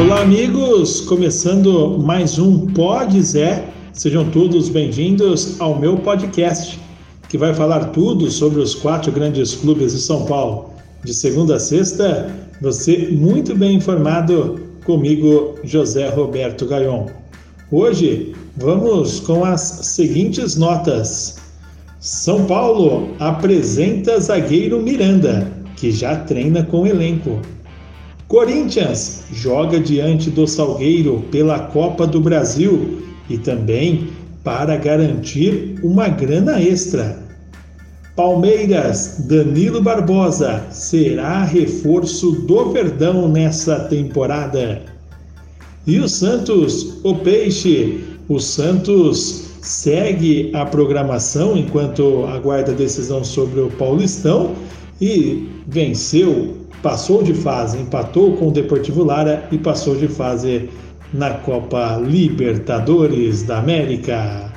Olá, amigos! Começando mais um Pode Zé. Sejam todos bem-vindos ao meu podcast, que vai falar tudo sobre os quatro grandes clubes de São Paulo. De segunda a sexta, você muito bem informado comigo, José Roberto Gaion. Hoje vamos com as seguintes notas. São Paulo apresenta zagueiro Miranda, que já treina com o elenco. Corinthians joga diante do Salgueiro pela Copa do Brasil e também para garantir uma grana extra. Palmeiras, Danilo Barbosa será reforço do Verdão nessa temporada. E o Santos, o Peixe, o Santos segue a programação enquanto aguarda decisão sobre o Paulistão e venceu passou de fase, empatou com o Deportivo Lara e passou de fase na Copa Libertadores da América.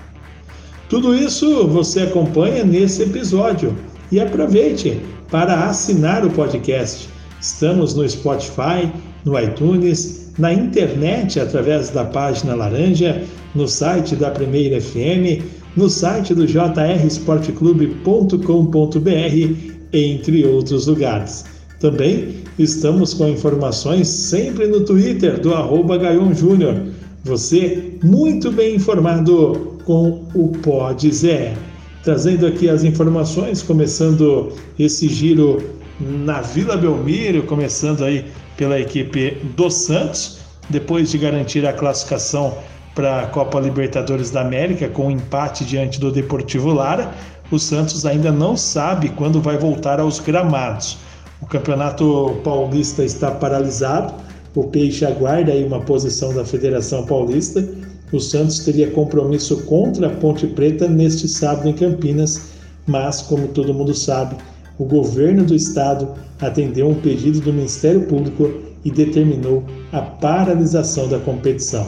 Tudo isso você acompanha nesse episódio e aproveite para assinar o podcast. Estamos no Spotify, no iTunes, na internet através da página Laranja, no site da Primeira FM, no site do jrsportclube.com.br, entre outros lugares. Também estamos com informações sempre no Twitter do arroba Júnior. Você muito bem informado com o Pod Zé. Trazendo aqui as informações, começando esse giro na Vila Belmiro, começando aí pela equipe do Santos, depois de garantir a classificação para a Copa Libertadores da América com um empate diante do Deportivo Lara, o Santos ainda não sabe quando vai voltar aos gramados. O Campeonato Paulista está paralisado. O Peixe aguarda aí uma posição da Federação Paulista. O Santos teria compromisso contra a Ponte Preta neste sábado em Campinas, mas, como todo mundo sabe, o governo do estado atendeu um pedido do Ministério Público e determinou a paralisação da competição.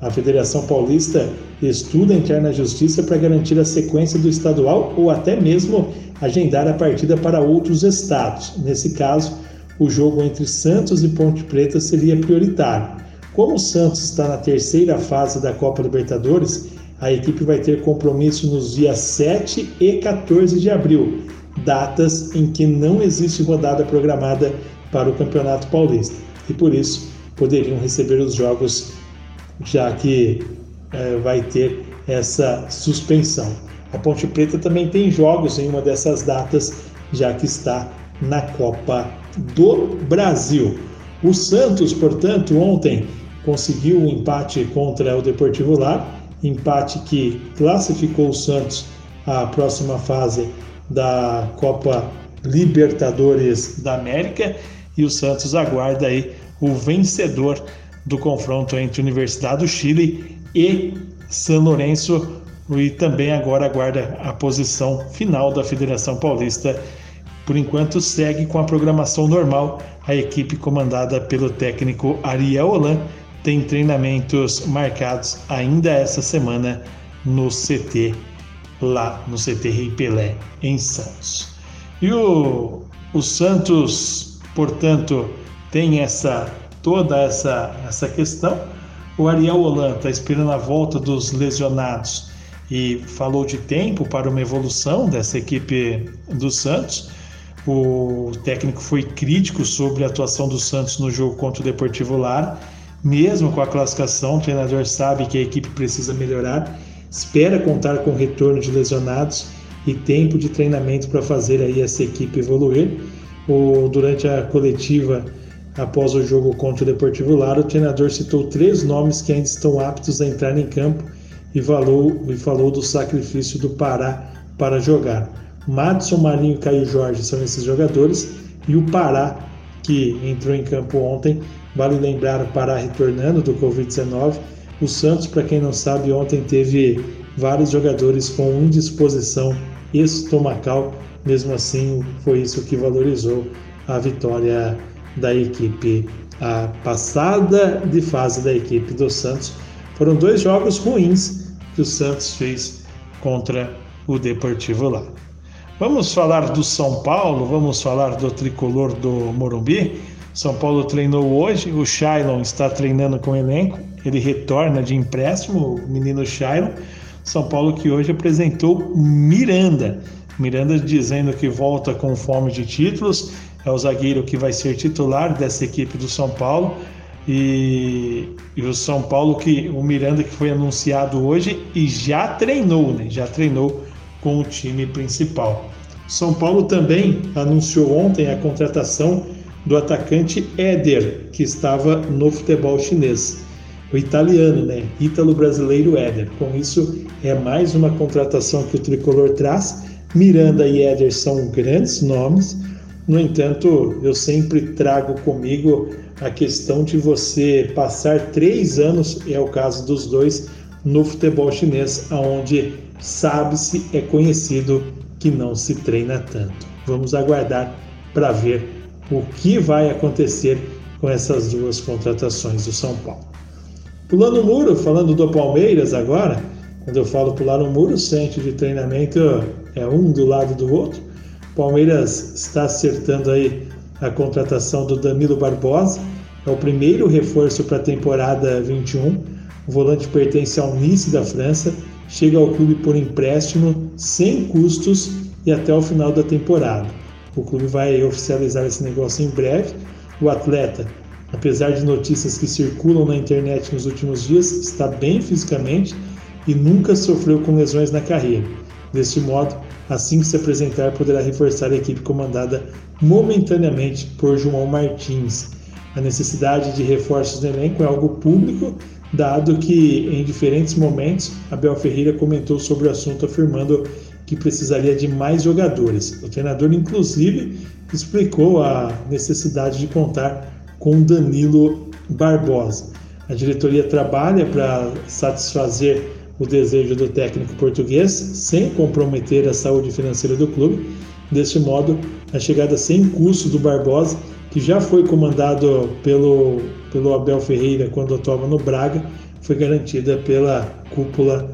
A Federação Paulista estuda entrar na justiça para garantir a sequência do estadual ou até mesmo agendar a partida para outros estados. Nesse caso, o jogo entre Santos e Ponte Preta seria prioritário. Como o Santos está na terceira fase da Copa Libertadores, a equipe vai ter compromisso nos dias 7 e 14 de abril, datas em que não existe rodada programada para o Campeonato Paulista. E por isso poderiam receber os jogos, já que é, vai ter essa suspensão. A Ponte Preta também tem jogos em uma dessas datas, já que está na Copa do Brasil. O Santos, portanto, ontem conseguiu um empate contra o Deportivo Lar, empate que classificou o Santos à próxima fase da Copa Libertadores da América e o Santos aguarda aí o vencedor do confronto entre Universidade do Chile e São Lourenço e também agora aguarda a posição final da Federação Paulista. Por enquanto, segue com a programação normal. A equipe comandada pelo técnico Ariel Holan tem treinamentos marcados ainda essa semana no CT, lá no CT Rei Pelé, em Santos. E o, o Santos, portanto, tem essa toda essa, essa questão. O Ariel Holan está esperando a volta dos lesionados e falou de tempo para uma evolução dessa equipe do Santos. O técnico foi crítico sobre a atuação do Santos no jogo contra o Deportivo Lara. Mesmo com a classificação, o treinador sabe que a equipe precisa melhorar, espera contar com retorno de lesionados e tempo de treinamento para fazer aí essa equipe evoluir. O, durante a coletiva após o jogo contra o Deportivo Lara, o treinador citou três nomes que ainda estão aptos a entrar em campo e falou, e falou do sacrifício do Pará para jogar. Madison, Marinho e Caio Jorge são esses jogadores e o Pará, que entrou em campo ontem, vale lembrar o Pará retornando do Covid-19. O Santos, para quem não sabe, ontem teve vários jogadores com indisposição estomacal, mesmo assim foi isso que valorizou a vitória da equipe, a passada de fase da equipe do Santos. Foram dois jogos ruins que o Santos fez contra o Deportivo lá. Vamos falar do São Paulo, vamos falar do tricolor do Morumbi. São Paulo treinou hoje, o Shailon está treinando com o elenco, ele retorna de empréstimo, o menino Shailon. São Paulo que hoje apresentou Miranda. Miranda dizendo que volta com fome de títulos, é o zagueiro que vai ser titular dessa equipe do São Paulo. E, e, o São Paulo que o Miranda que foi anunciado hoje e já treinou, né? Já treinou com o time principal. São Paulo também anunciou ontem a contratação do atacante Éder, que estava no futebol chinês. O italiano, né? Ítalo-brasileiro Éder. Com isso, é mais uma contratação que o tricolor traz. Miranda e Éder são grandes nomes. No entanto, eu sempre trago comigo a questão de você passar três anos, é o caso dos dois, no futebol chinês, onde sabe-se, é conhecido que não se treina tanto. Vamos aguardar para ver o que vai acontecer com essas duas contratações do São Paulo. Pulando o muro, falando do Palmeiras agora, quando eu falo pular o muro, o centro de treinamento é um do lado do outro. Palmeiras está acertando aí a contratação do Danilo Barbosa, é o primeiro reforço para a temporada 21. O volante pertence ao Nice da França, chega ao clube por empréstimo, sem custos e até o final da temporada. O clube vai oficializar esse negócio em breve. O atleta, apesar de notícias que circulam na internet nos últimos dias, está bem fisicamente e nunca sofreu com lesões na carreira. Deste modo, assim que se apresentar, poderá reforçar a equipe comandada momentaneamente por João Martins. A necessidade de reforços no elenco é algo público, dado que em diferentes momentos Abel Ferreira comentou sobre o assunto, afirmando que precisaria de mais jogadores. O treinador, inclusive, explicou a necessidade de contar com Danilo Barbosa. A diretoria trabalha para satisfazer o desejo do técnico português, sem comprometer a saúde financeira do clube. Deste modo, a chegada sem custo do Barbosa, que já foi comandado pelo, pelo Abel Ferreira quando atuava no Braga, foi garantida pela cúpula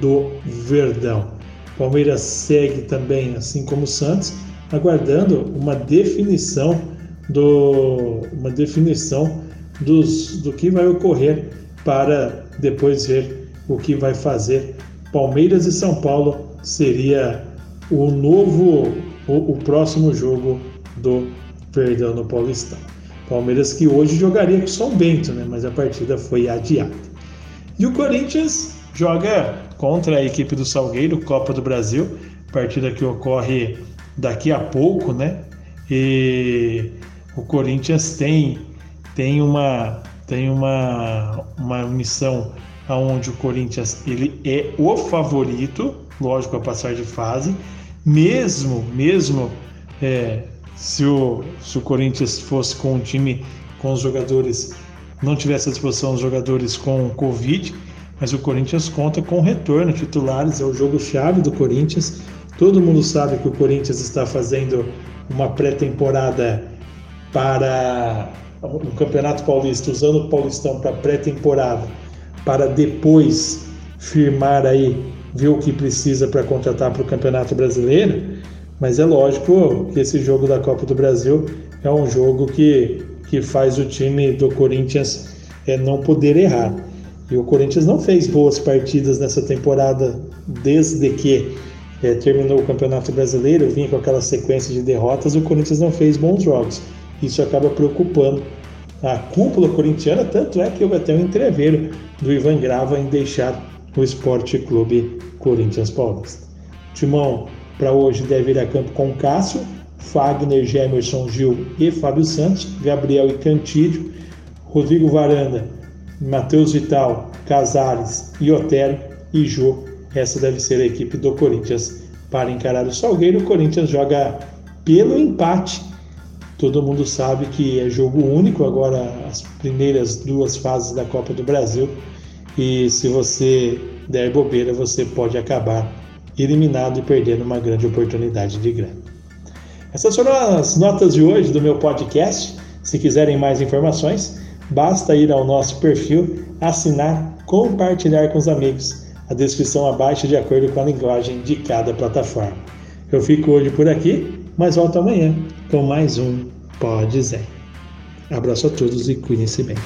do Verdão. Palmeiras segue também, assim como o Santos, aguardando uma definição do uma definição dos, do que vai ocorrer para depois ver o que vai fazer. Palmeiras e São Paulo seria o novo, o, o próximo jogo do Verdão no Paulistão. Palmeiras que hoje jogaria com São Bento, né? mas a partida foi adiada. E o Corinthians joga contra a equipe do Salgueiro, Copa do Brasil, partida que ocorre daqui a pouco, né? E o Corinthians tem tem uma tem uma, uma missão aonde o Corinthians ele é o favorito, lógico a passar de fase, mesmo mesmo é, se o, se o Corinthians fosse com um time com os jogadores não tivesse à disposição os jogadores com Covid, mas o Corinthians conta com retorno titulares, é o jogo-chave do Corinthians. Todo mundo sabe que o Corinthians está fazendo uma pré-temporada para o Campeonato Paulista, usando o Paulistão para pré-temporada, para depois firmar aí, ver o que precisa para contratar para o Campeonato Brasileiro. Mas é lógico que esse jogo da Copa do Brasil é um jogo que, que faz o time do Corinthians é, não poder errar. E o Corinthians não fez boas partidas nessa temporada desde que é, terminou o Campeonato Brasileiro, vinha com aquela sequência de derrotas, o Corinthians não fez bons jogos. Isso acaba preocupando a cúpula corintiana, tanto é que houve até um entreveiro do Ivan Grava em deixar o Esporte Clube Corinthians Paulista. Timão para hoje deve ir a campo com Cássio, Fagner, Gemerson, Gil e Fábio Santos, Gabriel e Cantídio, Rodrigo Varanda, Matheus Vital, Casares e Otero e Jô. Essa deve ser a equipe do Corinthians para encarar o Salgueiro. O Corinthians joga pelo empate. Todo mundo sabe que é jogo único agora as primeiras duas fases da Copa do Brasil. E se você der bobeira, você pode acabar eliminado e perdendo uma grande oportunidade de grana. Essas foram as notas de hoje do meu podcast. Se quiserem mais informações, Basta ir ao nosso perfil, assinar, compartilhar com os amigos. A descrição abaixo de acordo com a linguagem de cada plataforma. Eu fico hoje por aqui, mas volto amanhã com mais um Pode Zé. Abraço a todos e cuidem-se bem.